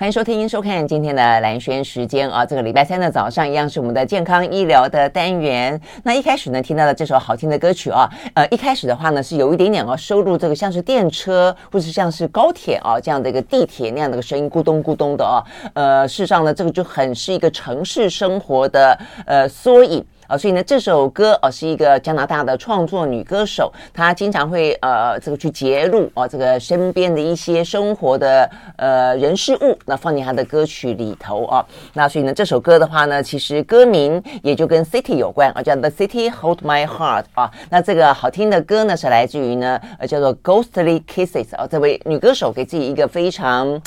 欢迎收听、收看今天的兰轩时间啊，这个礼拜三的早上一样是我们的健康医疗的单元。那一开始呢，听到了这首好听的歌曲啊，呃，一开始的话呢是有一点点哦，收录这个像是电车或者像是高铁啊这样的一个地铁那样的一个声音，咕咚咕咚的哦。呃，事实上呢，这个就很是一个城市生活的呃缩影。啊，所以呢，这首歌啊是一个加拿大的创作女歌手，她经常会呃这个去揭露啊这个身边的一些生活的呃人事物，那放进她的歌曲里头啊。那所以呢，这首歌的话呢，其实歌名也就跟 City 有关啊，叫 The City Hold My Heart 啊。那这个好听的歌呢，是来自于呢呃叫做 Ghostly Kisses 啊，这位女歌手给自己一个非常。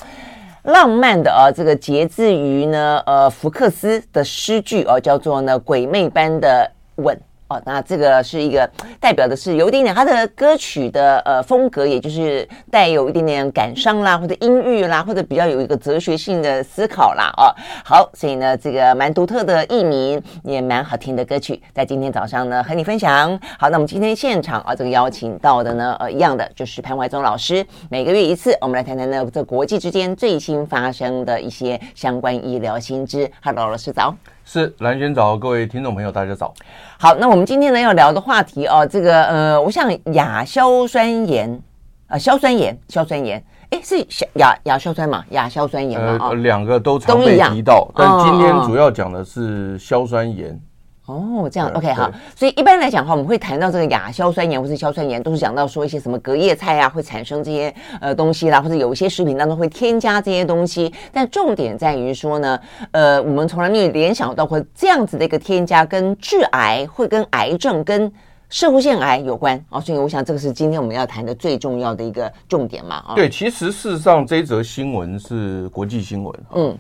浪漫的啊，这个节自于呢，呃，福克斯的诗句哦，叫做呢，鬼魅般的吻。那这个是一个代表的是有一点点他的歌曲的呃风格，也就是带有一点点感伤啦，或者阴郁啦，或者比较有一个哲学性的思考啦。哦，好，所以呢，这个蛮独特的艺名，也蛮好听的歌曲，在今天早上呢和你分享。好，那我们今天现场啊，这个邀请到的呢，呃，一样的就是潘怀宗老师，每个月一次，我们来谈谈呢这国际之间最新发生的一些相关医疗新知。Hello，老师早。是蓝轩早，各位听众朋友，大家早。好，那我们今天呢要聊的话题哦，这个呃，我想亚硝酸盐啊，硝酸盐，硝酸盐，哎，是亚亚硝酸嘛？亚硝酸盐呃，两个都常被提到，但今天主要讲的是硝酸盐。哦，这样 OK 好，所以一般来讲的话，我们会谈到这个亚硝酸盐或是硝酸盐，都是讲到说一些什么隔夜菜啊会产生这些呃东西啦，或者有一些食品当中会添加这些东西。但重点在于说呢，呃，我们从来没有联想到过这样子的一个添加跟致癌，会跟癌症跟社会腺癌有关啊。所以我想这个是今天我们要谈的最重要的一个重点嘛。啊，对，其实事实上这一则新闻是国际新闻。嗯。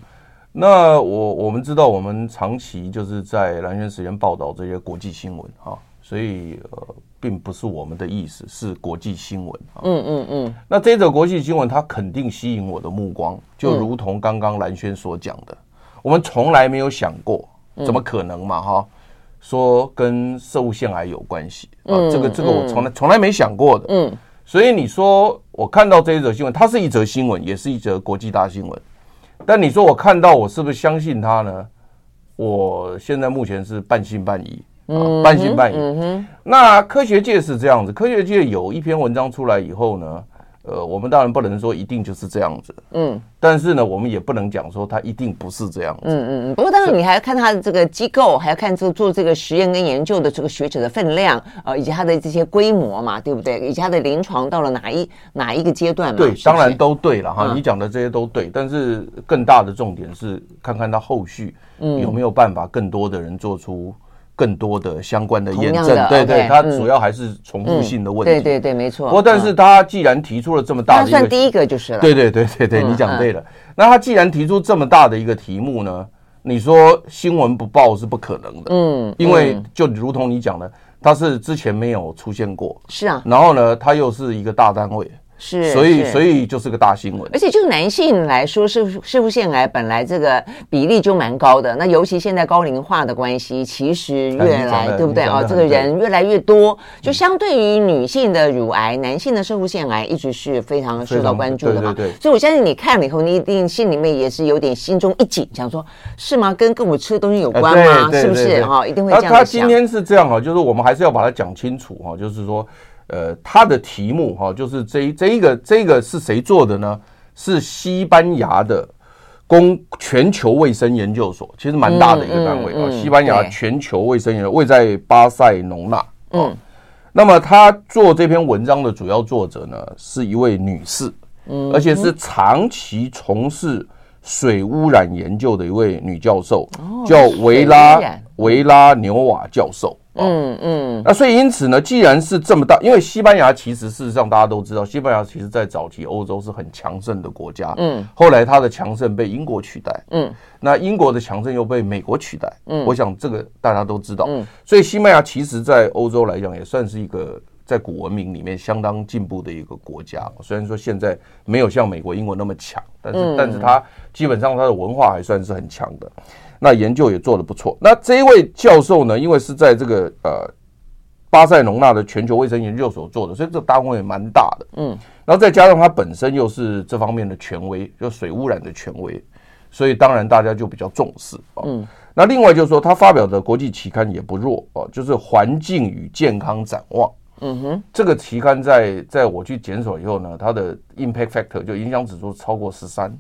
那我我们知道，我们长期就是在兰萱时间报道这些国际新闻哈，所以呃，并不是我们的意思，是国际新闻。嗯嗯嗯。那这则国际新闻，它肯定吸引我的目光，就如同刚刚蓝轩所讲的，我们从来没有想过，怎么可能嘛哈？说跟摄护腺癌有关系啊？这个这个我从来从来没想过的。嗯。所以你说我看到这一则新闻，它是一则新闻，也是一则国际大新闻。但你说我看到我是不是相信他呢？我现在目前是半信半疑，啊，半信半疑。那科学界是这样子，科学界有一篇文章出来以后呢？呃，我们当然不能说一定就是这样子，嗯，但是呢，我们也不能讲说它一定不是这样子，嗯嗯嗯。不过当然你还要看它的这个机构，还要看做做这个实验跟研究的这个学者的分量，呃，以及它的这些规模嘛，对不对？以及它的临床到了哪一哪一个阶段嘛？对，当然都对了哈，你讲的这些都对，但是更大的重点是看看它后续有没有办法更多的人做出。更多的相关的验证，对对，它主要还是重复性的问题，对对对，没错。不过，但是他既然提出了这么大的，算第一个就是了，对对对对对，你讲对了。那他既然提出这么大的一个题目呢，你说新闻不报是不可能的，嗯，因为就如同你讲的，他是之前没有出现过，是啊，然后呢，他又是一个大单位。是，所以所以就是个大新闻，而且就男性来说，摄摄护腺癌本来这个比例就蛮高的，那尤其现在高龄化的关系，其实越来对不对啊？这个人越来越多，就相对于女性的乳癌，男性的摄护腺癌一直是非常受到关注的嘛。对对对。所以我相信你看了以后，你一定心里面也是有点心中一紧，想说是吗？跟跟我吃的东西有关吗？是不是哈？一定会这样想。他今天是这样哈，就是我们还是要把它讲清楚哈，就是说。呃，他的题目哈，就是这这一个这个是谁做的呢？是西班牙的公全球卫生研究所，其实蛮大的一个单位啊。西班牙全球卫生研究位在巴塞隆纳。嗯，那么他做这篇文章的主要作者呢，是一位女士，嗯，而且是长期从事水污染研究的一位女教授，叫维拉维拉纽瓦教授。嗯嗯，那所以因此呢，既然是这么大，因为西班牙其实事实上大家都知道，西班牙其实在早期欧洲是很强盛的国家，嗯，后来它的强盛被英国取代，嗯，那英国的强盛又被美国取代，嗯，我想这个大家都知道，嗯，所以西班牙其实在欧洲来讲也算是一个在古文明里面相当进步的一个国家，虽然说现在没有像美国、英国那么强，但是但是它基本上它的文化还算是很强的。那研究也做得不错。那这一位教授呢，因为是在这个呃巴塞隆纳的全球卫生研究所做的，所以这个单位也蛮大的。嗯，然后再加上他本身又是这方面的权威，就水污染的权威，所以当然大家就比较重视啊。嗯，那另外就是说，他发表的国际期刊也不弱啊，就是《环境与健康展望》。嗯哼，这个期刊在在我去检索以后呢，它的 impact factor 就影响指数超过十三。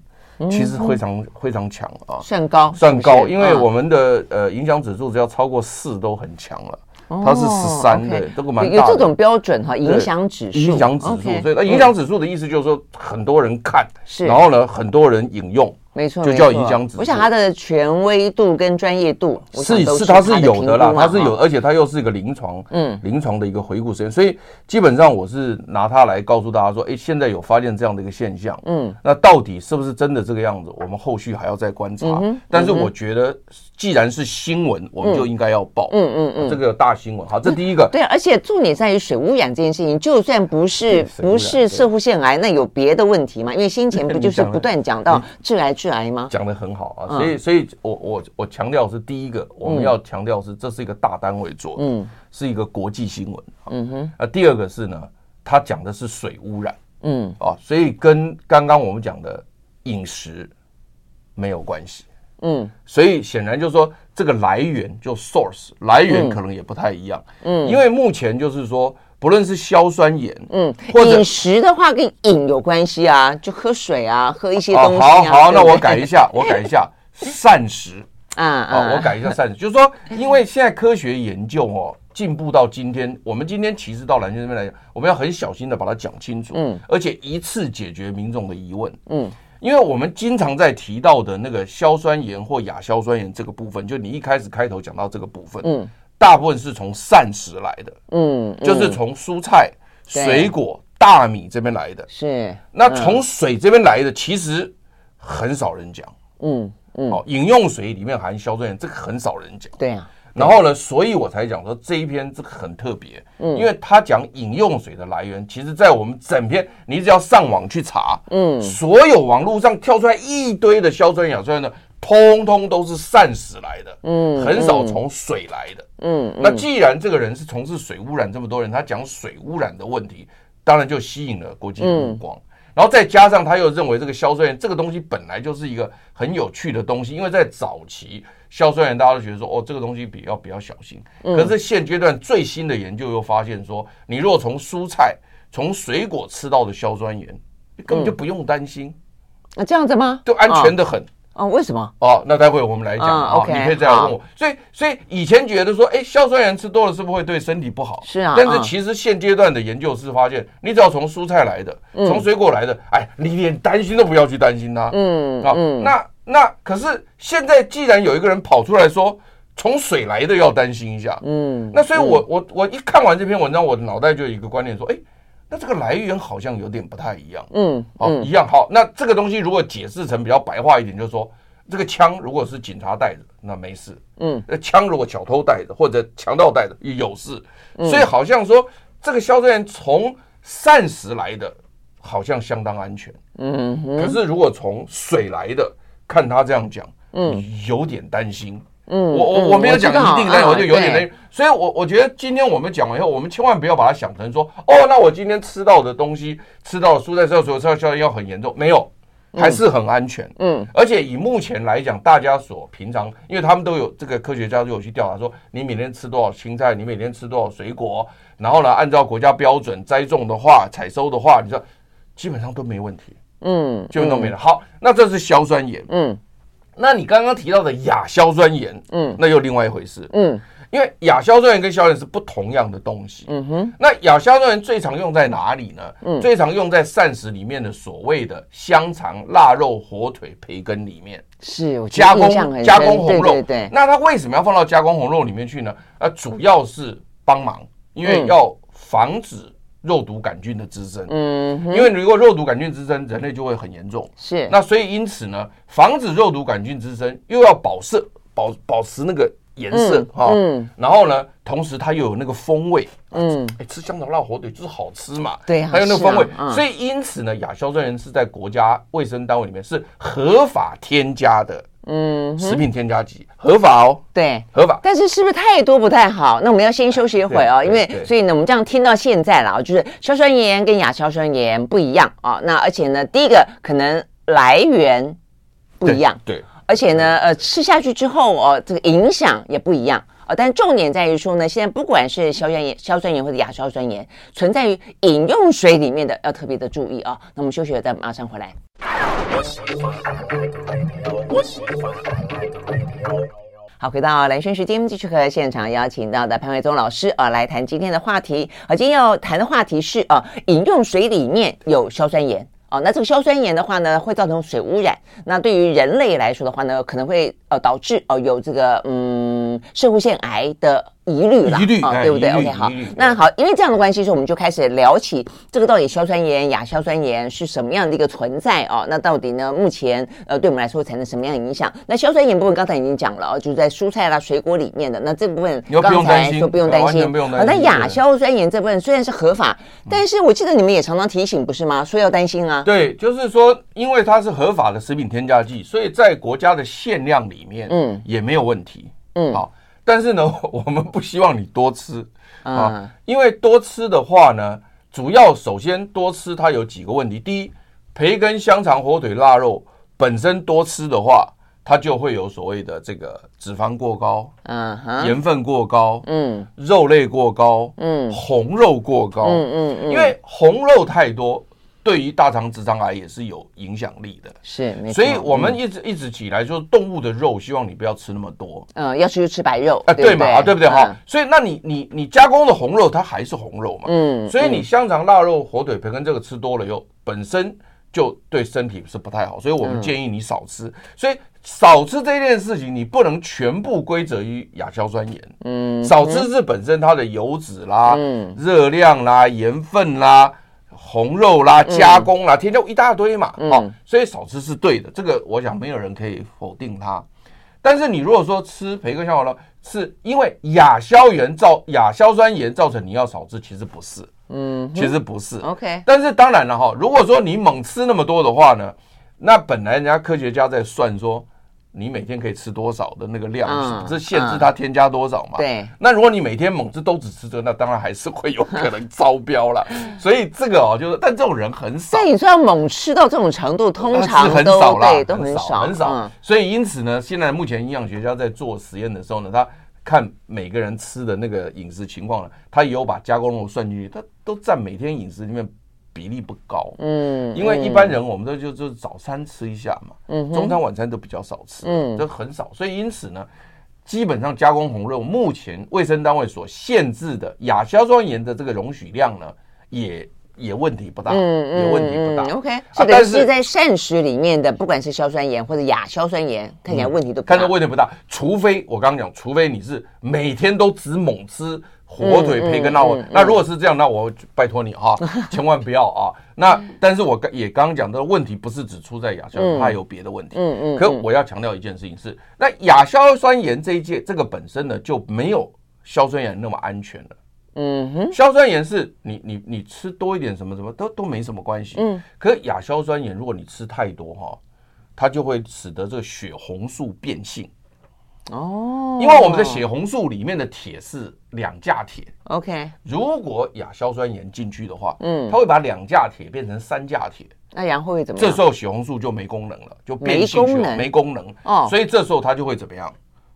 其实非常非常强啊，算高算高，因为我们的呃影响指数只要超过四都很强了，它是十三的，这个蛮。有这种标准哈，影响指数，影响指数，所以那影响指数的意思就是说很多人看，然后呢很多人引用。没错，就叫影响指数。我想它的权威度跟专业度是是它是有的啦，它是有，而且它又是一个临床，嗯，临床的一个回顾实验，所以基本上我是拿它来告诉大家说，哎，现在有发现这样的一个现象，嗯，那到底是不是真的这个样子？我们后续还要再观察。但是我觉得，既然是新闻，我们就应该要报，嗯嗯嗯，这个大新闻。好，这第一个。对，而且重点在于水污染这件事情，就算不是不是射护腺癌，那有别的问题吗？因为先前不就是不断讲到致癌。致癌吗？讲的很好啊，所以，所以我我我强调是第一个，我们要强调是这是一个大单位做的，嗯，是一个国际新闻，嗯哼。啊，第二个是呢，他讲的是水污染，嗯，啊，所以跟刚刚我们讲的饮食没有关系，嗯，所以显然就是说这个来源就 source 来源可能也不太一样，嗯，因为目前就是说。不论是硝酸盐，嗯，或者饮食的话跟饮有关系啊，就喝水啊，喝一些东西、啊。好好，那我改一下，我改一下膳食 啊啊，我改一下膳食，就是说，因为现在科学研究哦进步到今天，我们今天其实到兰萱这边来讲，我们要很小心的把它讲清楚，嗯，而且一次解决民众的疑问，嗯，因为我们经常在提到的那个硝酸盐或亚硝酸盐这个部分，就你一开始开头讲到这个部分，嗯。大部分是从膳食来的，嗯，就是从蔬菜、水果、大米这边来的。是，那从水这边来的，其实很少人讲。嗯嗯，哦，饮用水里面含硝酸盐，这个很少人讲。对啊。然后呢，所以我才讲说这一篇这个很特别，嗯，因为他讲饮用水的来源，其实在我们整篇，你只要上网去查，嗯，所有网络上跳出来一堆的硝酸亚酸呢。通通都是膳食来的，嗯，很少从水来的，嗯。那既然这个人是从事水污染这么多人，他讲水污染的问题，当然就吸引了国际目光。然后再加上他又认为这个硝酸盐这个东西本来就是一个很有趣的东西，因为在早期硝酸盐大家都觉得说哦这个东西比较比较小心，可是现阶段最新的研究又发现说，你如果从蔬菜从水果吃到的硝酸盐，根本就不用担心。那这样子吗？就安全的很。哦，为什么？哦，那待会我们来讲啊，你可以再来问我。所以，所以以前觉得说，哎，硝酸盐吃多了是不是会对身体不好？是啊。但是其实现阶段的研究是发现，你只要从蔬菜来的，从水果来的，哎，你连担心都不要去担心它。嗯啊，那那可是现在既然有一个人跑出来说，从水来的要担心一下。嗯。那所以我我我一看完这篇文章，我的脑袋就有一个观念说，哎。那这个来源好像有点不太一样，嗯，好，一样好。那这个东西如果解释成比较白话一点，就是说，这个枪如果是警察带的，那没事，嗯，那枪如果小偷带的或者强盗带的，有事。所以好像说这个销售员从膳食来的，好像相当安全，嗯，可是如果从水来的，看他这样讲，嗯，有点担心。嗯，我我我没有讲一定，但我就有点担心，所以我我觉得今天我们讲完以后，我们千万不要把它想成说，哦，那我今天吃到的东西，吃到蔬菜、水果、吃到硝酸盐要很严重，没有，还是很安全。嗯，而且以目前来讲，大家所平常，因为他们都有这个科学家都有去调查说，你每天吃多少青菜，你每天吃多少水果，然后呢，按照国家标准栽种的话，采收的话，你说基本上都没问题。嗯，基本都没了。好，那这是硝酸盐。嗯。那你刚刚提到的亚硝酸盐，嗯，那又另外一回事，嗯，因为亚硝酸盐跟硝盐是不同样的东西，嗯哼。那亚硝酸盐最常用在哪里呢？嗯，最常用在膳食里面的所谓的香肠、腊肉、火腿、培根里面，是加工加工红肉，对对。那它为什么要放到加工红肉里面去呢？呃，主要是帮忙，因为要防止。肉毒杆菌的滋生，嗯，因为如果肉毒杆菌滋生，人类就会很严重。是，那所以因此呢，防止肉毒杆菌滋生，又要保色保保持那个颜色哈，嗯，然后呢，同时它又有那个风味，嗯，哎，吃香肠、辣火腿就是好吃嘛，对，还有那个风味，所以因此呢，亚硝酸盐是在国家卫生单位里面是合法添加的嗯，食品添加剂合法哦，对，合法。但是是不是太多不太好？那我们要先休息一会哦，因为所以呢，我们这样听到现在了，就是硝酸盐跟亚硝酸盐不一样啊。那而且呢，第一个可能来源不一样，对，而且呢，呃，吃下去之后哦，这个影响也不一样。哦，但重点在于说呢，现在不管是硝酸盐、硝酸盐或者亚硝酸盐，存在于饮用水里面的，要特别的注意啊。那我们休息了，再马上回来。好，回到蓝轩时间，继续和现场邀请到的潘伟宗老师啊来谈今天的话题。啊，今天要谈的话题是啊，饮用水里面有硝酸盐。哦，那这个硝酸盐的话呢，会造成水污染。那对于人类来说的话呢，可能会呃导致哦、有这个嗯摄护腺癌的。疑虑了，啊，对不对？OK，好，那好，因为这样的关系，所以我们就开始聊起这个到底硝酸盐、亚硝酸盐是什么样的一个存在哦？那到底呢？目前呃，对我们来说会产生什么样的影响？那硝酸盐部分刚才已经讲了哦，就是在蔬菜啦、水果里面的。那这部分刚才说不用担心，不用担心。那亚硝酸盐这部分虽然是合法，但是我记得你们也常常提醒，不是吗？说要担心啊。对，就是说，因为它是合法的食品添加剂，所以在国家的限量里面，嗯，也没有问题，嗯，好。但是呢，我们不希望你多吃啊，因为多吃的话呢，主要首先多吃它有几个问题。第一，培根、香肠、火腿、腊肉本身多吃的话，它就会有所谓的这个脂肪过高，嗯，盐分过高，嗯，肉类过高，嗯，红肉过高，嗯嗯嗯，因为红肉太多。对于大肠直肠癌也是有影响力的，是，没。所以我们一直一直起来说，动物的肉，希望你不要吃那么多。嗯，要吃就吃白肉啊，对嘛，啊，对不对哈？所以那你你你加工的红肉，它还是红肉嘛。嗯。所以你香肠、腊肉、火腿、培根这个吃多了以后，本身就对身体是不太好。所以我们建议你少吃。所以少吃这件事情，你不能全部归责于亚硝酸盐。嗯。少吃是本身它的油脂啦、热量啦、盐分啦。红肉啦，加工啦，添加、嗯、一大堆嘛，嗯、哦，所以少吃是对的，这个我想没有人可以否定它。但是你如果说吃培根、香肠了，是因为亚硝盐造亚硝酸盐造成你要少吃，其实不是，嗯，其实不是。OK，但是当然了哈，如果说你猛吃那么多的话呢，那本来人家科学家在算说。你每天可以吃多少的那个量，是限制它添加多少嘛？对。那如果你每天猛吃都只吃这，那当然还是会有可能超标了。所以这个哦，就是，但这种人很少。但你说要猛吃到这种程度，通常是很少啦，都很少，很少。所以因此呢，现在目前营养学家在做实验的时候呢，他看每个人吃的那个饮食情况呢，他也有把加工肉算进去，他都占每天饮食里面。比例不高，嗯，因为一般人我们都就就是早餐吃一下嘛，嗯，中餐晚餐都比较少吃，嗯，这很少，所以因此呢，基本上加工红肉目前卫生单位所限制的亚硝酸盐的这个容许量呢，也也问题不大，嗯，也问题不大，OK，但是在膳食里面的不管是硝酸盐或者亚硝酸盐，看起来问题都看着问题不大，除非我刚刚讲，除非你是每天都只猛吃。火腿、培根，那我那如果是这样，那我拜托你哈，千万不要啊。那但是我刚也刚刚讲的问题不是只出在亚硝，它还有别的问题。嗯嗯。可我要强调一件事情是，那亚硝酸盐这一届这个本身呢就没有硝酸盐那么安全了。嗯哼。硝酸盐是你你你吃多一点什么什么都都没什么关系。嗯。可亚硝酸盐如果你吃太多哈，它就会使得这个血红素变性。哦，因为我们的血红素里面的铁是两价铁，OK。如果亚硝酸盐进去的话，嗯，它会把两价铁变成三价铁，那然后会怎么样？这时候血红素就没功能了，就变性血没功能哦，所以这时候它就会怎么样？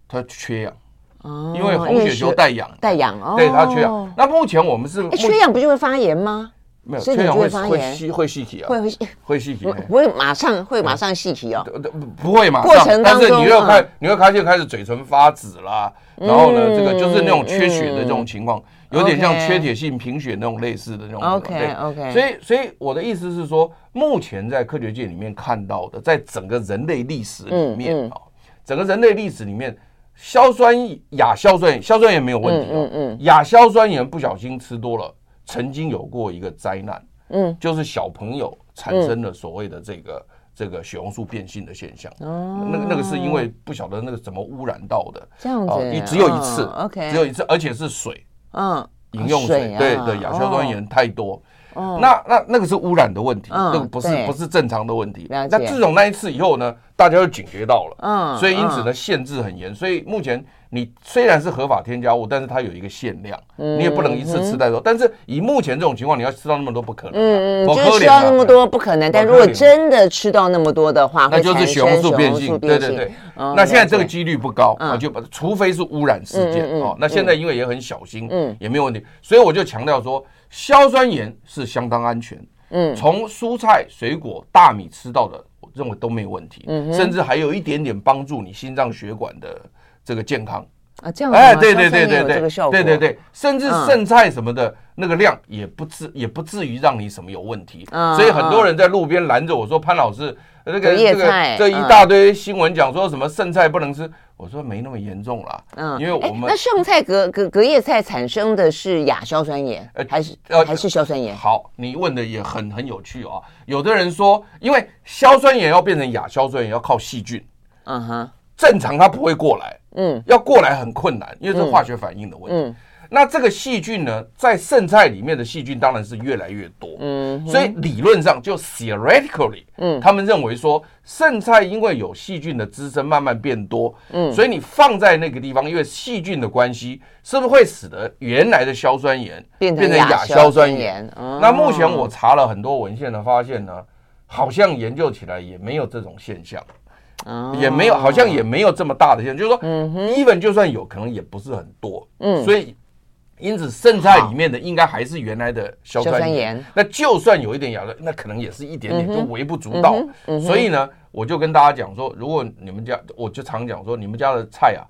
它缺氧哦，因为红血球带氧，带氧哦，对，它缺氧。那目前我们是缺氧不就会发炎吗？没有，缺氧会会细会细体啊，会会会细体，不会马上会马上细体哦，不会马上，过程当中，但是你会看你会看见开始嘴唇发紫啦，然后呢，这个就是那种缺血的这种情况，有点像缺铁性贫血那种类似的那种。OK OK，所以所以我的意思是说，目前在科学界里面看到的，在整个人类历史里面啊，整个人类历史里面，硝酸亚硝酸盐硝酸盐没有问题嗯嗯，亚硝酸盐不小心吃多了。曾经有过一个灾难，嗯，就是小朋友产生了所谓的这个这个血红素变性的现象，哦，那个那个是因为不晓得那个怎么污染到的，这样子，你只有一次，OK，只有一次，而且是水，嗯，饮用水，对对，亚硝酸盐太多，哦，那那那个是污染的问题，那个不是不是正常的问题。那自从那一次以后呢，大家就警觉到了，嗯，所以因此呢，限制很严。所以目前你虽然是合法添加物，但是它有一个限量，你也不能一次吃太多。但是以目前这种情况，你要吃到那么多不可能，嗯嗯，就是吃到那么多不可能。但如果真的吃到那么多的话，那就是血红素变性，对对对。那现在这个几率不高啊，就把除非是污染事件哦。那现在因为也很小心，嗯，也没有问题，所以我就强调说。硝酸盐是相当安全，嗯，从蔬菜、水果、大米吃到的，我认为都没有问题，嗯，甚至还有一点点帮助你心脏血管的这个健康。啊，这样哎，对对对对对，对对对，甚至剩菜什么的那个量也不至也不至于让你什么有问题，所以很多人在路边拦着我说潘老师。这个这个这一大堆新闻讲说什么剩菜不能吃，我说没那么严重了。嗯，因为我们那剩菜隔隔隔夜菜产生的是亚硝酸盐，还是呃还是硝酸盐？好，你问的也很很有趣啊。有的人说，因为硝酸盐要变成亚硝酸盐要靠细菌，嗯哼，正常它不会过来，嗯，要过来很困难，因为是化学反应的问题。那这个细菌呢，在剩菜里面的细菌当然是越来越多，嗯，所以理论上就 theoretically，嗯，他们认为说剩菜因为有细菌的滋生慢慢变多，嗯，所以你放在那个地方，因为细菌的关系，是不是会使得原来的硝酸盐变成亚硝酸盐？那目前我查了很多文献呢，发现呢，好像研究起来也没有这种现象，也没有，好像也没有这么大的现象，就是说，even 就算有可能也不是很多，嗯，所以。因此，剩菜里面的应该还是原来的硝酸盐。那就算有一点亚硝，那可能也是一点点，就微不足道。所以呢，我就跟大家讲说，如果你们家，我就常讲说，你们家的菜啊，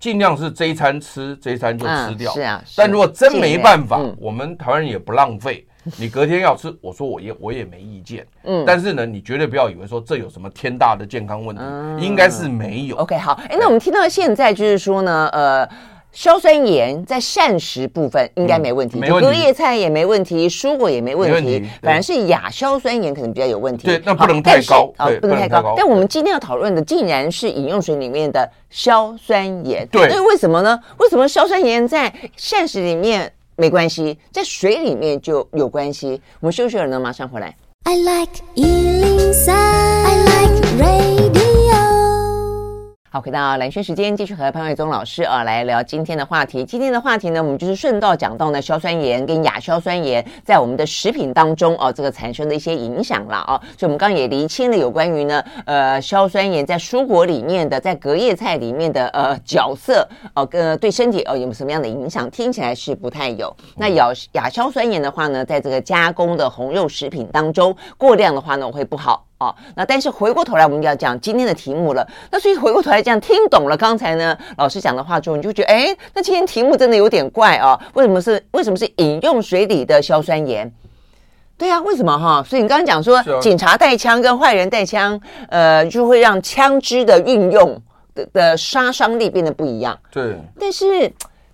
尽量是这一餐吃，这一餐就吃掉。是啊。但如果真没办法，我们台湾人也不浪费，你隔天要吃，我说我也我也没意见。嗯。但是呢，你绝对不要以为说这有什么天大的健康问题，应该是没有。OK，好。哎，那我们听到现在就是说呢，呃。硝酸盐在膳食部分应该没问题，隔夜菜也没问题，蔬果也没问题，反而是亚硝酸盐可能比较有问题。对，那不能太高啊，不能太高。但我们今天要讨论的竟然是饮用水里面的硝酸盐。对，那为什么呢？为什么硝酸盐在膳食里面没关系，在水里面就有关系？我们休息了呢，马上回来。I like 103, I like radio 好，回到蓝轩时间，继续和潘伟宗老师啊来聊今天的话题。今天的话题呢，我们就是顺道讲到呢，硝酸盐跟亚硝酸盐在我们的食品当中啊，这个产生的一些影响了啊。所以，我们刚刚也厘清了有关于呢，呃，硝酸盐在蔬果里面的，在隔夜菜里面的呃角色哦，跟对身体哦有什么样的影响？听起来是不太有。那亚亚硝酸盐的话呢，在这个加工的红肉食品当中，过量的话呢会不好。哦，那但是回过头来，我们要讲今天的题目了。那所以回过头来讲，听懂了刚才呢老师讲的话之后，你就觉得，哎，那今天题目真的有点怪啊？为什么是为什么是饮用水里的硝酸盐？对啊，为什么哈？所以你刚刚讲说，警察带枪跟坏人带枪，呃，就会让枪支的运用的的杀伤力变得不一样。对，但是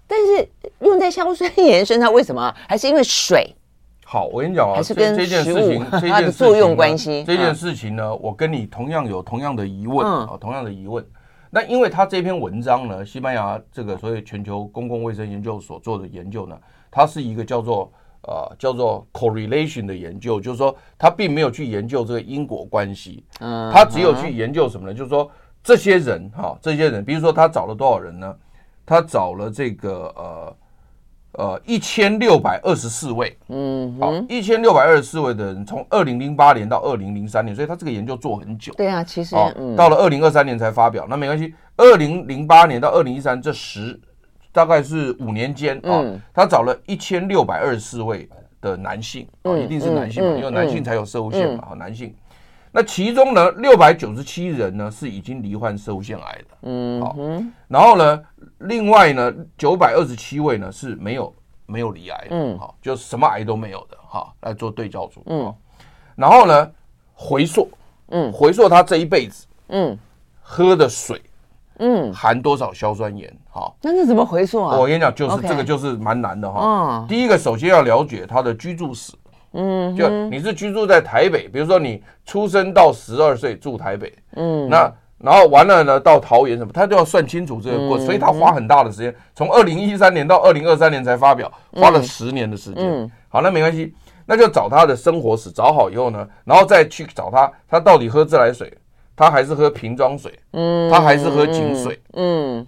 但是用在硝酸盐身上，为什么？还是因为水？好，我跟你讲啊，这这件事情，这件作用关系，这件事情呢，我跟你同样有同样的疑问啊，同样的疑问。那因为他这篇文章呢，西班牙这个所谓全球公共卫生研究所做的研究呢，它是一个叫做呃叫做 correlation 的研究，就是说他并没有去研究这个因果关系，嗯，他只有去研究什么呢？就是说这些人哈，这些人，比如说他找了多少人呢？他找了这个呃。呃，一千六百二十四位，嗯，好，一千六百二十四位的人，从二零零八年到二零零三年，所以他这个研究做很久。对啊，其实，嗯，到了二零二三年才发表，那没关系。二零零八年到二零一三这十，大概是五年间啊，他找了一千六百二十四位的男性，啊，一定是男性嘛，因为男性才有社会线嘛，好，男性。那其中呢，六百九十七人呢是已经罹患摄护腺癌的，嗯，好，然后呢，另外呢，九百二十七位呢是没有没有罹癌的，嗯，好，就什么癌都没有的，哈，来做对照组，嗯，然后呢，回溯，嗯，回溯他这一辈子，嗯，喝的水，嗯，含多少硝酸盐，好，那是怎么回溯啊？我跟你讲，就是这个就是蛮难的哈，嗯，第一个首先要了解他的居住史。嗯，就你是居住在台北，比如说你出生到十二岁住台北，嗯，那然后完了呢，到桃园什么，他都要算清楚这个过程，所以他花很大的时间，从二零一三年到二零二三年才发表，花了十年的时间。嗯好，那没关系。那就找他的生活史，找好以后呢，然后再去找他，他到底喝自来水，他还是喝瓶装水，嗯，他还是喝井水，嗯。嗯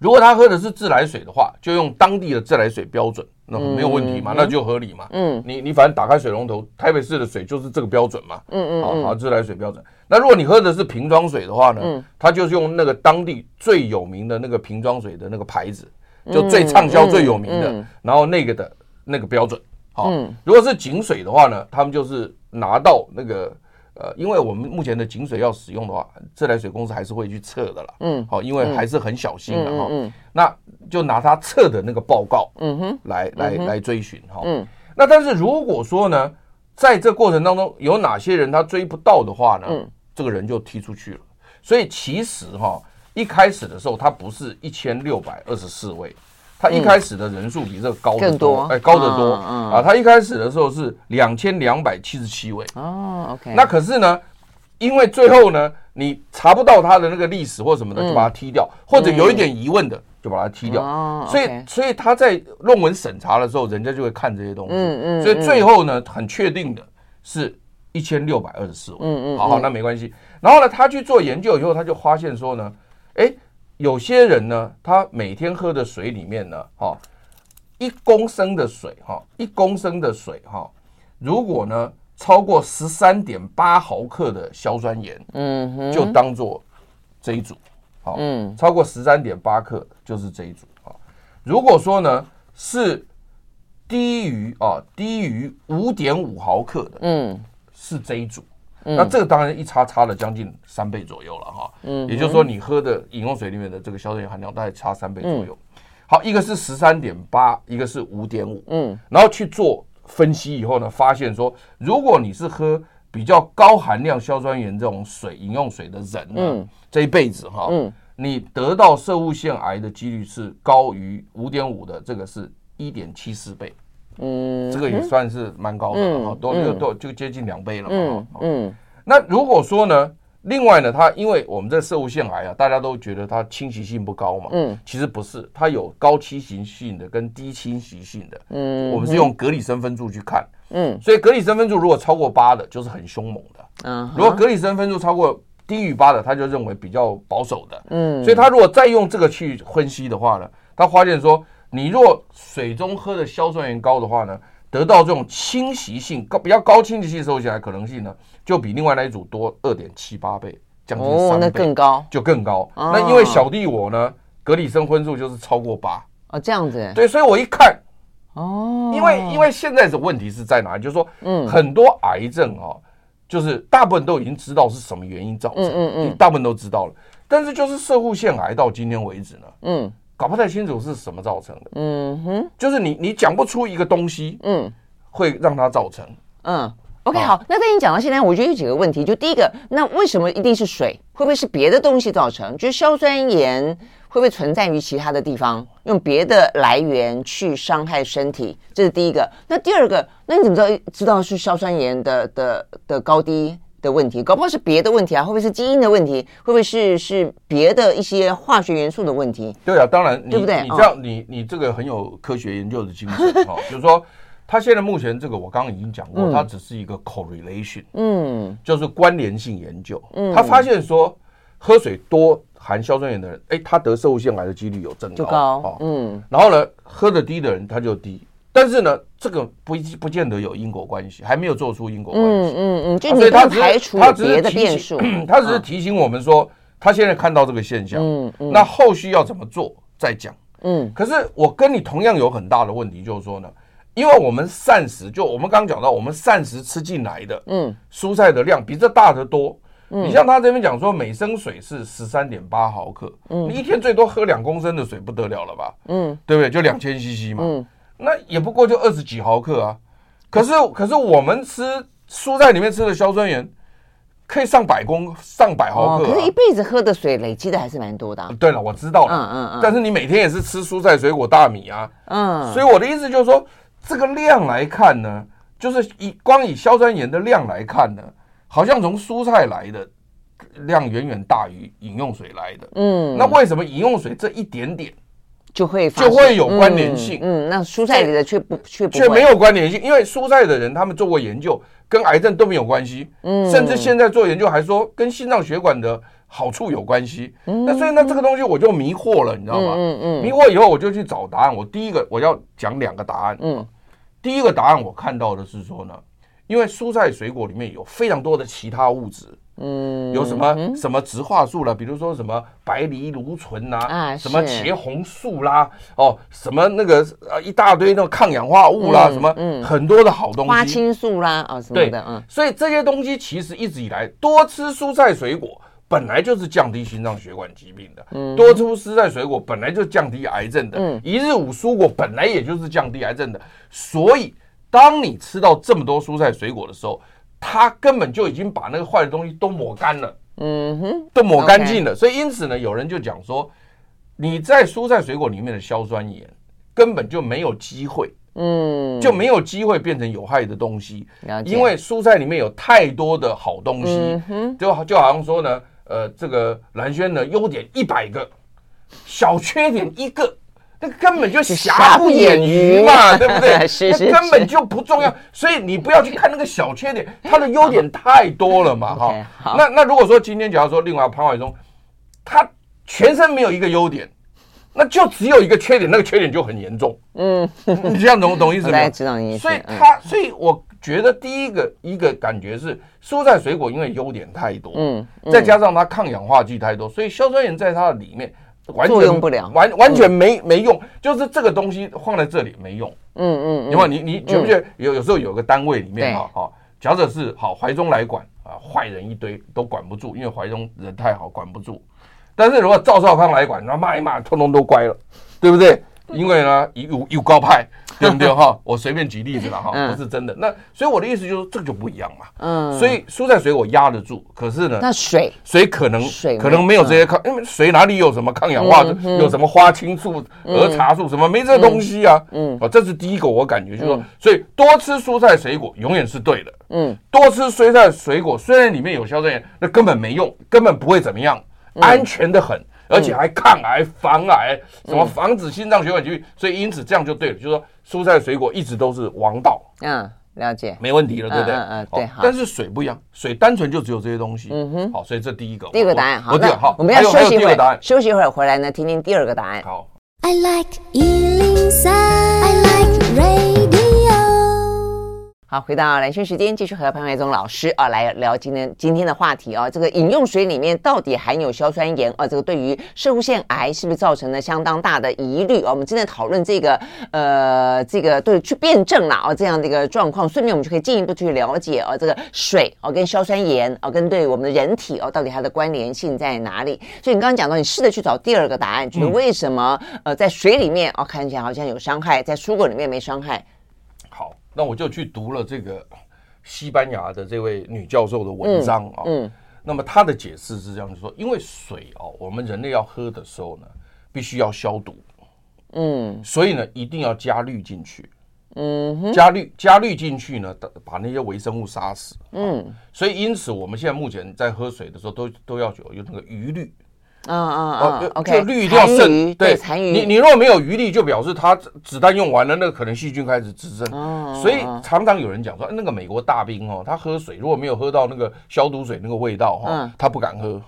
如果他喝的是自来水的话，就用当地的自来水标准，那没有问题嘛，嗯、那就合理嘛。嗯，你你反正打开水龙头，台北市的水就是这个标准嘛。嗯嗯，好好自来水标准。那如果你喝的是瓶装水的话呢，嗯，他就是用那个当地最有名的那个瓶装水的那个牌子，就最畅销最有名的，然后那个的那个标准。好，嗯、如果是井水的话呢，他们就是拿到那个。呃，因为我们目前的井水要使用的话，自来水公司还是会去测的啦。嗯，好，因为还是很小心的哈。嗯，那就拿他测的那个报告，嗯哼，来来来追寻哈。嗯，那但是如果说呢，在这过程当中有哪些人他追不到的话呢，嗯，这个人就踢出去了。所以其实哈，一开始的时候他不是一千六百二十四位。他一开始的人数比这个高得多，哎，高得多啊！他一开始的时候是两千两百七十七位哦，OK。那可是呢，因为最后呢，你查不到他的那个历史或什么的，就把他踢掉，或者有一点疑问的，就把他踢掉。所以，所以他在论文审查的时候，人家就会看这些东西。嗯嗯。所以最后呢，很确定的是一千六百二十四位。嗯嗯。好好，那没关系。然后呢，他去做研究以后，他就发现说呢，哎。有些人呢，他每天喝的水里面呢，哈，一公升的水，哈，一公升的水，哈，如果呢超过十三点八毫克的硝酸盐，嗯哼，就当做这一组，好，嗯，超过十三点八克就是这一组，啊，如果说呢是低于啊低于五点五毫克的，嗯，是这一组。那这个当然一差差了将近三倍左右了哈，嗯，也就是说你喝的饮用水里面的这个硝酸盐含量大概差三倍左右。好，一个是十三点八，一个是五点五，嗯，然后去做分析以后呢，发现说，如果你是喝比较高含量硝酸盐这种水饮用水的人呢，这一辈子哈，嗯，你得到射物腺癌的几率是高于五点五的，这个是一点七四倍。嗯，这个也算是蛮高的了哈，都都都就接近两倍了嘛。嗯，那如果说呢，另外呢，它因为我们这射物腺癌啊，大家都觉得它侵袭性不高嘛。嗯，其实不是，它有高侵袭性的跟低侵袭性的。嗯，我们是用格里森分数去看。嗯，所以格里森分数如果超过八的，就是很凶猛的。嗯，如果格里森分数超过低于八的，他就认为比较保守的。嗯，所以他如果再用这个去分析的话呢，他发现说。你若水中喝的硝酸盐高的话呢，得到这种侵袭性高、比较高侵袭性受起来可能性呢，就比另外那一组多二点七八倍，将近三倍，那更高，就更高。那因为小弟我呢，格里森分数就是超过八哦，这样子。对，所以我一看，哦，因为因为现在的问题是在哪里？就是说，嗯，很多癌症啊，就是大部分都已经知道是什么原因造成，嗯嗯，大部分都知道了，但是就是射护腺癌到今天为止呢，嗯。搞不太清楚是什么造成的，嗯哼，就是你你讲不出一个东西，嗯，会让它造成，嗯，OK，好，那跟你讲到现在，我觉得有几个问题，就第一个，那为什么一定是水？会不会是别的东西造成？就是硝酸盐会不会存在于其他的地方，用别的来源去伤害身体？这是第一个。那第二个，那你怎么知道知道是硝酸盐的的的高低？的问题，搞不好是别的问题啊？会不会是基因的问题？会不会是是别的一些化学元素的问题？对啊，当然，对不对？你这样，你你这个很有科学研究的精神哈。就是说，他现在目前这个，我刚刚已经讲过，它只是一个 correlation，嗯，就是关联性研究。嗯，他发现说，喝水多含硝酸盐的人，哎，他得摄护腺癌的几率有增高，高，嗯。然后呢，喝的低的人他就低。但是呢，这个不不见得有因果关系，还没有做出因果关系。嗯嗯嗯，就你不排除别的变数，他只是提醒我们说，他现在看到这个现象，嗯嗯，那后续要怎么做再讲。嗯，可是我跟你同样有很大的问题，就是说呢，因为我们膳食，就我们刚刚讲到，我们膳食吃进来的，嗯，蔬菜的量比这大得多。你像他这边讲说，每升水是十三点八毫克，嗯，你一天最多喝两公升的水不得了了吧？嗯，对不对？就两千 CC 嘛。嗯。那也不过就二十几毫克啊，可是可是我们吃蔬菜里面吃的硝酸盐可以上百公上百毫克，可是一辈子喝的水累积的还是蛮多的。对了，我知道了，嗯嗯嗯，但是你每天也是吃蔬菜水果大米啊，嗯，所以我的意思就是说，这个量来看呢，就是以光以硝酸盐的量来看呢，好像从蔬菜来的量远远大于饮用水来的，嗯，那为什么饮用水这一点点？就会就会有关联性。嗯，嗯，那蔬菜里的却不却不却没有关联性，因为蔬菜的人他们做过研究，跟癌症都没有关系。嗯，甚至现在做研究还说跟心脏血管的好处有关系。嗯，那所以呢，这个东西我就迷惑了，你知道吗？嗯嗯，迷惑以后我就去找答案。我第一个我要讲两个答案。嗯，第一个答案我看到的是说呢，因为蔬菜水果里面有非常多的其他物质。嗯，有什么什么植化素了，比如说什么白藜芦醇呐，啊，什么茄红素啦，哦，什么那个呃一大堆那个抗氧化物啦，什么很多的好东西，花青素啦，哦什么的，嗯，所以这些东西其实一直以来多吃蔬菜水果本来就是降低心脏血管疾病的，嗯，多吃蔬菜水果本来就降低癌症的，嗯，一日五蔬果本来也就是降低癌症的，所以当你吃到这么多蔬菜水果的时候。它根本就已经把那个坏的东西都抹干了，嗯哼，都抹干净了。所以因此呢，有人就讲说，你在蔬菜水果里面的硝酸盐根本就没有机会，嗯，就没有机会变成有害的东西，因为蔬菜里面有太多的好东西，就就好像说呢，呃，这个蓝轩的优点一百个，小缺点一个。那根本就瑕不掩瑜嘛，对不对？是是是，那根本就不重要，所以你不要去看那个小缺点，它的优点太多了嘛，哈。那那如果说今天假如说另外潘怀宗，他全身没有一个优点，那就只有一个缺点，那个缺点就很严重。嗯，你这样懂懂意思吗？知道意思。所以他，所以我觉得第一个一个感觉是，蔬菜水果因为优点太多，嗯，再加上它抗氧化剂太多，所以硝酸盐在它的里面。完全用不了，完完全没没用，就是这个东西放在这里没用。嗯嗯，因为你你觉不觉得有有时候有个单位里面哈哈，假设是好怀中来管啊，坏人一堆都管不住，因为怀中人太好管不住。但是如果赵少康来管，那骂一骂，通通都乖了，对不对？因为呢，有有高派。对不对哈？我随便举例子了哈，不是真的。那所以我的意思就是，这个就不一样嘛。嗯。所以蔬菜水果压得住，可是呢，那水水可能水可能没有这些抗，因为水哪里有什么抗氧化的？有什么花青素、儿茶素什么？没这东西啊。嗯。啊，这是第一个，我感觉就是说，所以多吃蔬菜水果永远是对的。嗯。多吃蔬菜水果，虽然里面有硝酸盐，那根本没用，根本不会怎么样，安全的很。而且还抗癌、防癌，什么防止心脏血管疾病，所以因此这样就对了，就是说蔬菜水果一直都是王道。嗯，了解，没问题了，对不对？嗯嗯，对。但是水不一样，水单纯就只有这些东西。嗯哼。好，所以这第一个。第一个答案，好，那好，我们要休息一会儿，休息一会儿回来呢，听听第二个答案。好。I like 103, I like radio 好，回到蓝轩时间，继续和潘怀宗老师啊来聊今天今天的话题啊。这个饮用水里面到底含有硝酸盐啊？这个对于摄护腺癌是不是造成了相当大的疑虑啊？我们正在讨论这个呃，这个对去辩证了啊这样的一个状况，顺便我们就可以进一步去了解啊这个水啊跟硝酸盐啊跟对我们的人体啊到底它的关联性在哪里？所以你刚刚讲到，你试着去找第二个答案，就是为什么呃在水里面啊看起来好像有伤害，在蔬果里面没伤害？那我就去读了这个西班牙的这位女教授的文章啊，嗯，那么她的解释是这样，就说因为水哦，我们人类要喝的时候呢，必须要消毒，嗯，所以呢，一定要加氯进去，嗯，加氯加氯进去呢，把那些微生物杀死，嗯，所以因此我们现在目前在喝水的时候都都要有有那个余氯。嗯嗯嗯，OK，就氯一定要剩，对，残余。你你如果没有余力，就表示它子弹用完了，那个可能细菌开始滋生。哦，所以常常有人讲说，那个美国大兵哦，他喝水如果没有喝到那个消毒水那个味道哈，他不敢喝。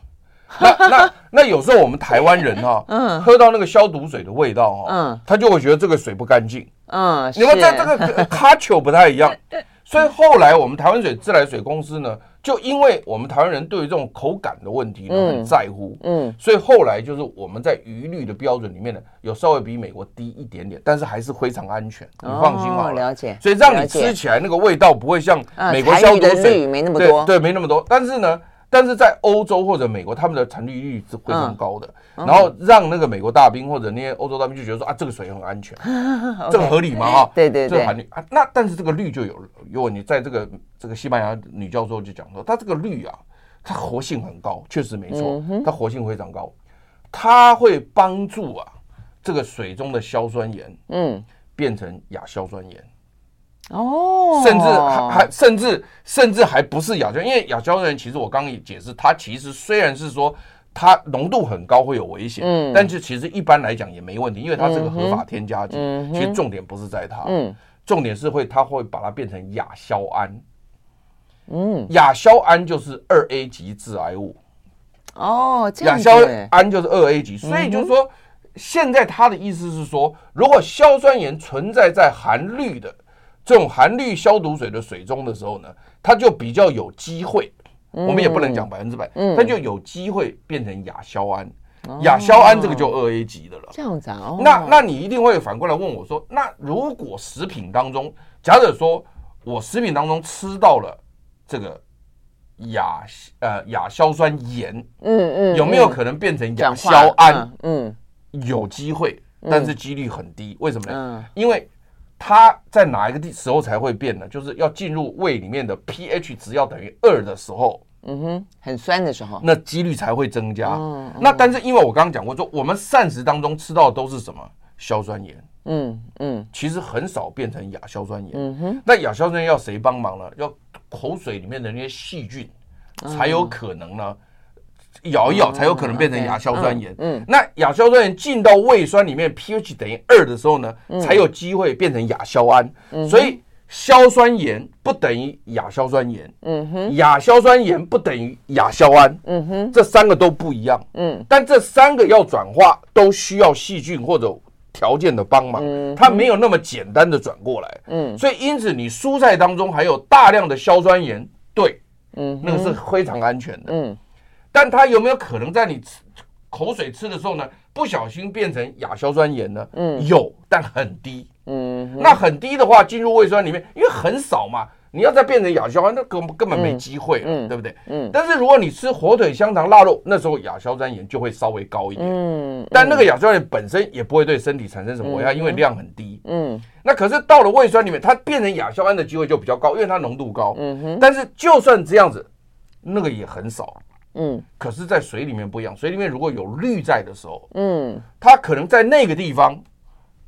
那那那有时候我们台湾人哈，嗯，喝到那个消毒水的味道哈，嗯，他就会觉得这个水不干净。嗯，你们在这个 卡丘不太一样。所以后来我们台湾水自来水公司呢，就因为我们台湾人对于这种口感的问题呢很在乎，嗯，所以后来就是我们在余率的标准里面呢，有稍微比美国低一点点，但是还是非常安全，你放心吧我。了解。所以让你吃起来那个味道不会像美国消毒水没那么多，对，没那么多。但是呢。但是在欧洲或者美国，他们的残率率是非常高的，然后让那个美国大兵或者那些欧洲大兵就觉得说啊，这个水很安全，这个合理吗？哈，对对对，这个含氯啊，那但是这个氯就有，如果你在这个这个西班牙女教授就讲说，它这个氯啊，它活性很高，确实没错，它活性非常高，它会帮助啊这个水中的硝酸盐，嗯，变成亚硝酸盐。哦，甚至还还甚至甚至还不是亚硝，因为亚硝酸盐其实我刚刚也解释，它其实虽然是说它浓度很高会有危险，嗯，但是其实一般来讲也没问题，因为它是个合法添加剂，嗯，其实重点不是在它，嗯，重点是会它会把它变成亚硝胺，嗯，亚硝胺就是二 A 级致癌物，哦，亚硝胺就是二 A 级，所以就是说，现在他的意思是说，如果硝酸盐存在在含氯的这种含氯消毒水的水中的时候呢，它就比较有机会。我们也不能讲百分之百，它就有机会变成亚硝胺。亚硝胺这个就二 A 级的了。这样子啊？那那你一定会反过来问我说，那如果食品当中，假设说我食品当中吃到了这个亚呃亚硝酸盐，嗯嗯，有没有可能变成亚硝胺？嗯，有机会，但是几率很低。为什么呢？因为它在哪一个地时候才会变呢？就是要进入胃里面的 pH 值要等于二的时候，嗯哼，很酸的时候，那几率才会增加。嗯，那但是因为我刚刚讲过，说我们膳食当中吃到的都是什么硝酸盐，嗯嗯，其实很少变成亚硝酸盐。嗯哼，那亚硝酸盐要谁帮忙呢？要口水里面的那些细菌才有可能呢。咬一咬才有可能变成亚硝酸盐。嗯，那亚硝酸盐进到胃酸里面，pH 等于二的时候呢，才有机会变成亚硝胺。所以硝酸盐不等于亚硝酸盐。嗯哼，亚硝酸盐不等于亚硝胺。嗯哼，这三个都不一样。嗯，但这三个要转化都需要细菌或者条件的帮忙。嗯，它没有那么简单的转过来。嗯，所以因此你蔬菜当中还有大量的硝酸盐，对，嗯，那个是非常安全的。嗯。但它有没有可能在你吃口水吃的时候呢，不小心变成亚硝酸盐呢？嗯，有，但很低。嗯，那很低的话，进入胃酸里面，因为很少嘛，你要再变成亚硝胺，那根根本没机会了，嗯，对不对？嗯。但是如果你吃火腿、香肠、腊肉，那时候亚硝酸盐就会稍微高一点。嗯。但那个亚硝酸盐本身也不会对身体产生什么危害，因为量很低。嗯。那可是到了胃酸里面，它变成亚硝胺的机会就比较高，因为它浓度高。嗯哼。但是就算这样子，那个也很少。嗯，可是，在水里面不一样。水里面如果有氯在的时候，嗯，它可能在那个地方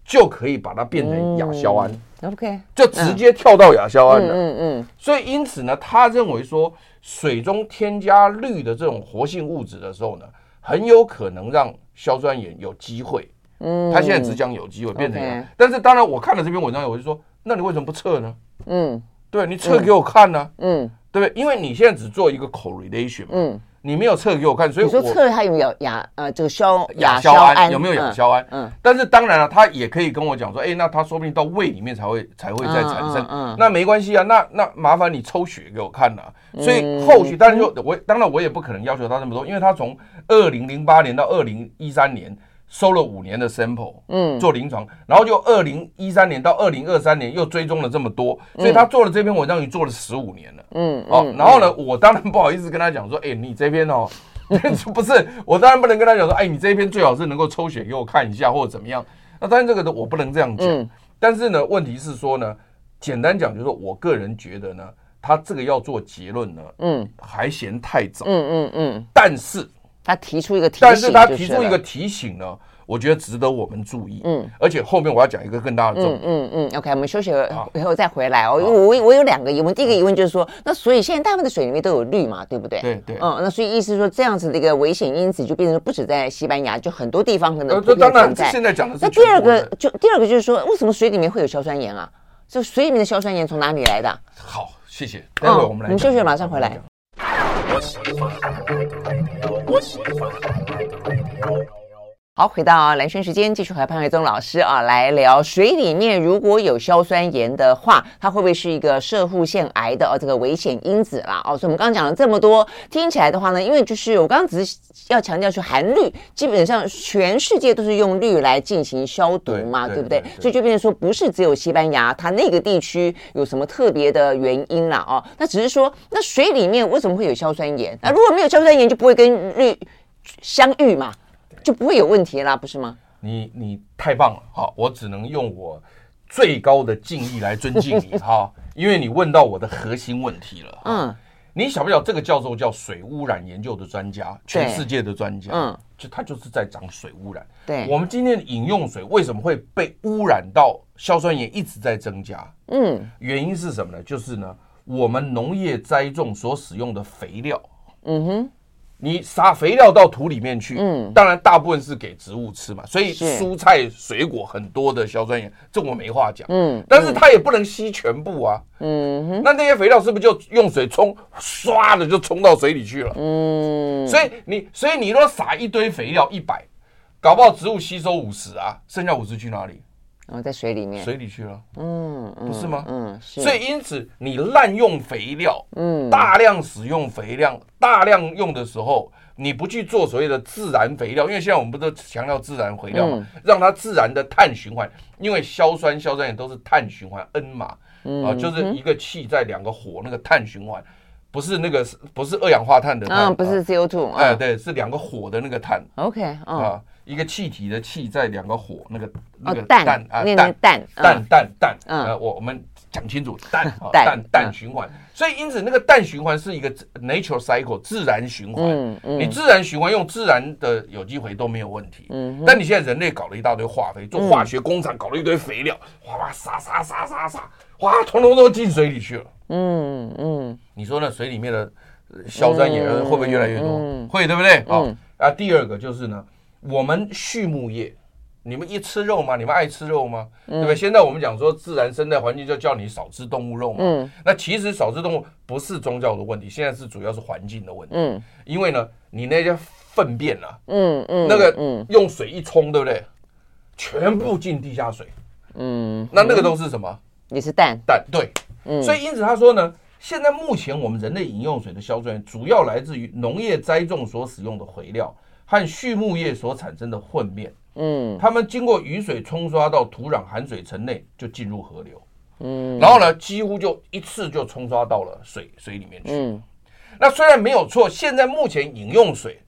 就可以把它变成亚硝胺。OK，就直接跳到亚硝胺了。嗯嗯。所以，因此呢，他认为说，水中添加氯的这种活性物质的时候呢，很有可能让硝酸盐有机会。嗯，他现在只讲有机会变成亚，但是当然，我看了这篇文章，我就说，那你为什么不测呢？嗯，对，你测给我看呢？嗯，对不对？因为你现在只做一个 correlation。嗯。你没有测给我看，所以我你说测他有没有亚呃这个硝亚硝胺有没有亚硝胺？嗯，但是当然了，他也可以跟我讲说，哎，那他说不定到胃里面才会才会再产生，嗯，那没关系啊，那那麻烦你抽血给我看呐。所以后续当然就我当然我也不可能要求他那么多，因为他从二零零八年到二零一三年。收了五年的 sample，嗯，做临床，然后就二零一三年到二零二三年又追踪了这么多，所以他做了这篇文章已经做了十五年了，嗯，哦，然后呢，我当然不好意思跟他讲说，哎，你这篇哦，不是，我当然不能跟他讲说，哎，你这篇最好是能够抽血给我看一下或者怎么样，那当然这个的我不能这样讲，但是呢，问题是说呢，简单讲就是说我个人觉得呢，他这个要做结论呢，嗯，还嫌太早，嗯嗯嗯，但是。他提出一个提醒，但是他提出一个提醒呢，我觉得值得我们注意。嗯，而且后面我要讲一个更大的重点。嗯嗯嗯。OK，我们休息了以后再回来哦。我我有两个疑问，第一个疑问就是说，那所以现在大部分的水里面都有氯嘛，对不对？对对。嗯，那所以意思是说，这样子的一个危险因子就变成不止在西班牙，就很多地方可能都存在。现在讲的是。那第二个就第二个就是说，为什么水里面会有硝酸盐啊？这水里面的硝酸盐从哪里来的？好，谢谢。待会我们来。我们休息，马上回来。我喜欢爱的温。好，回到蓝轩时间，继续和潘伟宗老师啊来聊水里面如果有硝酸盐的话，它会不会是一个摄护腺癌的哦这个危险因子啦？哦，所以我们刚刚讲了这么多，听起来的话呢，因为就是我刚刚只是要强调说含氯，基本上全世界都是用氯来进行消毒嘛，对不对？所以就变成说不是只有西班牙，它那个地区有什么特别的原因啦？哦，那只是说那水里面为什么会有硝酸盐？那如果没有硝酸盐，就不会跟氯相遇嘛？就不会有问题啦，不是吗？你你太棒了，好，我只能用我最高的敬意来尊敬你哈，因为你问到我的核心问题了。嗯，你晓不晓得这个教授叫水污染研究的专家，全世界的专家，嗯，就他就是在讲水污染。对，我们今天的饮用水为什么会被污染到硝酸盐一直在增加？嗯，原因是什么呢？就是呢，我们农业栽种所使用的肥料，嗯哼。你撒肥料到土里面去，嗯，当然大部分是给植物吃嘛，所以蔬菜水果很多的硝酸盐，这我没话讲，嗯，但是它也不能吸全部啊，嗯，那那些肥料是不是就用水冲，唰的就冲到水里去了？嗯，所以你所以你若撒一堆肥料一百，搞不好植物吸收五十啊，剩下五十去哪里？然后、哦、在水里面，水里去了，嗯，嗯不是吗？嗯，是。所以因此你滥用肥料，嗯，大量使用肥料，大量用的时候，你不去做所谓的自然肥料，因为现在我们不都强调自然肥料嘛，嗯、让它自然的碳循环，因为硝酸、硝酸盐都是碳循环，N 码，嗯、啊，就是一个气在两个火那个碳循环，不是那个不是二氧化碳的碳，嗯，不是 CO2，哎，对，是两个火的那个碳，OK，啊。一个气体的气在两个火，那个那个氮啊氮氮氮氮氮，呃，我我们讲清楚氮氮氮循环，所以因此那个氮循环是一个 natural cycle 自然循环，你自然循环用自然的有机肥都没有问题，但你现在人类搞了一大堆化肥，做化学工厂搞了一堆肥料，哗哗撒撒撒撒撒，哗通通都进水里去了，嗯嗯，你说那水里面的硝酸盐会不会越来越多？会，对不对？啊啊，第二个就是呢。我们畜牧业，你们一吃肉吗？你们爱吃肉吗？嗯、对不对？现在我们讲说自然生态环境就叫你少吃动物肉嘛。嗯。那其实少吃动物不是宗教的问题，现在是主要是环境的问题。嗯。因为呢，你那些粪便啊，嗯嗯，那个用水一冲，对不对？全部进地下水。嗯。那那个都是什么？也是氮。氮对。嗯。所以因此他说呢，现在目前我们人类饮用水的硝酸主要来自于农业栽种所使用的肥料。和畜牧业所产生的粪便，嗯，它们经过雨水冲刷到土壤含水层内，就进入河流，嗯，然后呢，几乎就一次就冲刷到了水水里面去。嗯，那虽然没有错，现在目前饮用水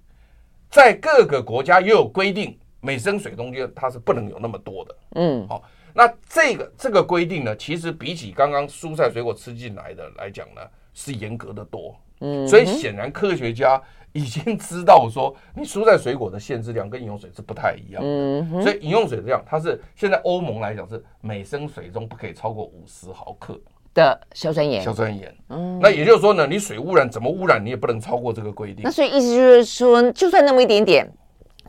在各个国家也有规定，每升水中间它是不能有那么多的。嗯，好，那这个这个规定呢，其实比起刚刚蔬菜水果吃进来的来讲呢，是严格的多。嗯，所以显然科学家。已经知道说，你蔬菜水果的限制量跟饮用水是不太一样的，嗯、所以饮用水这样，它是现在欧盟来讲是每升水中不可以超过五十毫克的硝酸盐。硝酸盐，嗯，那也就是说呢，你水污染怎么污染，你也不能超过这个规定。那所以意思就是说，就算那么一点点，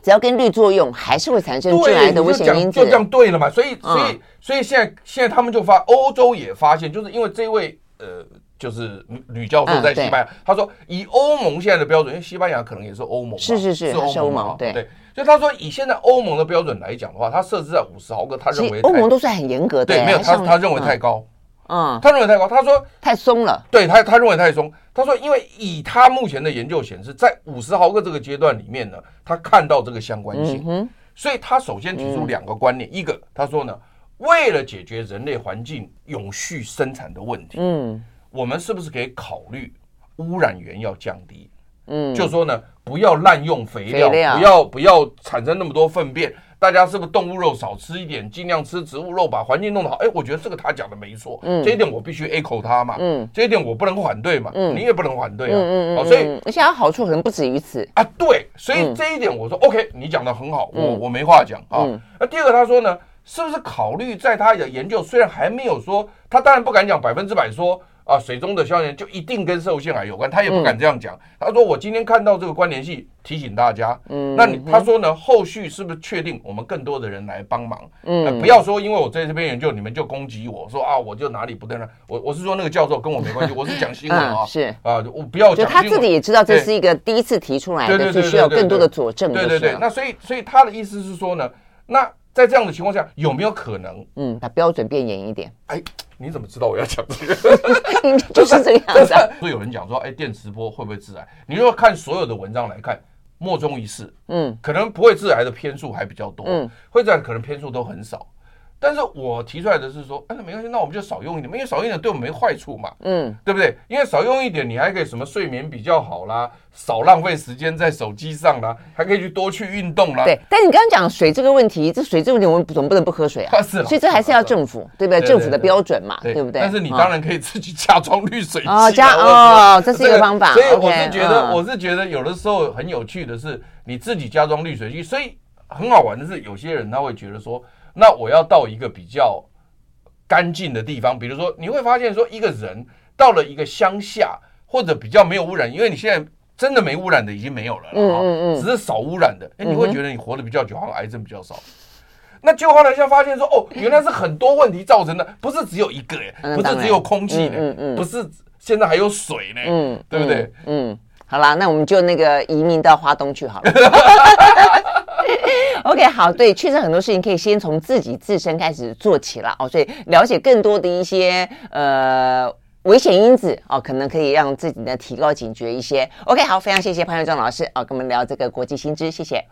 只要跟氯作用，还是会产生致癌的危险因子。就这样对了嘛？所以，所以，所以现在现在他们就发，欧洲也发现，就是因为这位呃。就是吕教授在西班牙，他说以欧盟现在的标准，因为西班牙可能也是欧盟，是是是，是欧盟，对。对。所以他说以现在欧盟的标准来讲的话，他设置在五十毫克，他认为欧盟都算很严格的，对，没有他他认为太高，嗯，他认为太高，他说太松了，对他他认为太松，他说因为以他目前的研究显示，在五十毫克这个阶段里面呢，他看到这个相关性，所以他首先提出两个观念，一个他说呢，为了解决人类环境永续生产的问题，嗯。我们是不是可以考虑污染源要降低？嗯，就说呢，不要滥用肥料，肥料不要不要产生那么多粪便。大家是不是动物肉少吃一点，尽量吃植物肉，把环境弄得好？哎，我觉得这个他讲的没错，嗯，这一点我必须 echo 他嘛，嗯，这一点我不能反对嘛，嗯，你也不能反对啊，嗯嗯，嗯，所以而且它好处可能不止于此啊，对，所以这一点我说 OK，你讲的很好，我我没话讲啊。那第二个他说呢，是不是考虑在他的研究虽然还没有说，他当然不敢讲百分之百说。啊，水中的硝盐就一定跟受限癌有关，他也不敢这样讲。嗯、他说：“我今天看到这个关联性，提醒大家。”嗯，那你他说呢？后续是不是确定我们更多的人来帮忙？嗯、呃，不要说因为我在这边研究，你们就攻击我说啊，我就哪里不对呢？我我是说那个教授跟我没关系，我是讲新闻啊，嗯、是啊，我不要讲。就他自己也知道这是一个第一次提出来的，就需要更多的佐证。对对对，那所以所以他的意思是说呢，那。在这样的情况下，有没有可能，嗯，把标准变严一点？哎，你怎么知道我要讲这个？就是这个样子。所 以有人讲说，哎，电磁波会不会致癌？你如果看所有的文章来看，莫衷一是。嗯，可能不会致癌的篇数还比较多，嗯，会致癌可能篇数都很少。但是我提出来的是说，哎，那没关系，那我们就少用一点，因为少用一点对我们没坏处嘛，嗯，对不对？因为少用一点，你还可以什么睡眠比较好啦，少浪费时间在手机上啦，还可以去多去运动啦。对，但你刚刚讲水这个问题，这水这个问题，我们总不能不喝水啊？是，所以这还是要政府，对不对？政府的标准嘛，对不对？但是你当然可以自己加装滤水器哦，加哦，这是一个方法。所以我是觉得，我是觉得有的时候很有趣的是，你自己加装滤水器，所以很好玩的是，有些人他会觉得说。那我要到一个比较干净的地方，比如说你会发现说，一个人到了一个乡下或者比较没有污染，因为你现在真的没污染的已经没有了，嗯嗯嗯，只是少污染的，哎，你会觉得你活得比较久，好像癌症比较少。那就后来现在发现说，哦，原来是很多问题造成的，不是只有一个，哎，不是只有空气，嗯嗯，不是现在还有水呢，嗯，对不对？嗯，好啦，那我们就那个移民到花东去好了。OK，好，对，确实很多事情可以先从自己自身开始做起了哦，所以了解更多的一些呃危险因子哦，可能可以让自己呢提高警觉一些。OK，好，非常谢谢潘岳忠老师哦，跟我们聊这个国际新知，谢谢。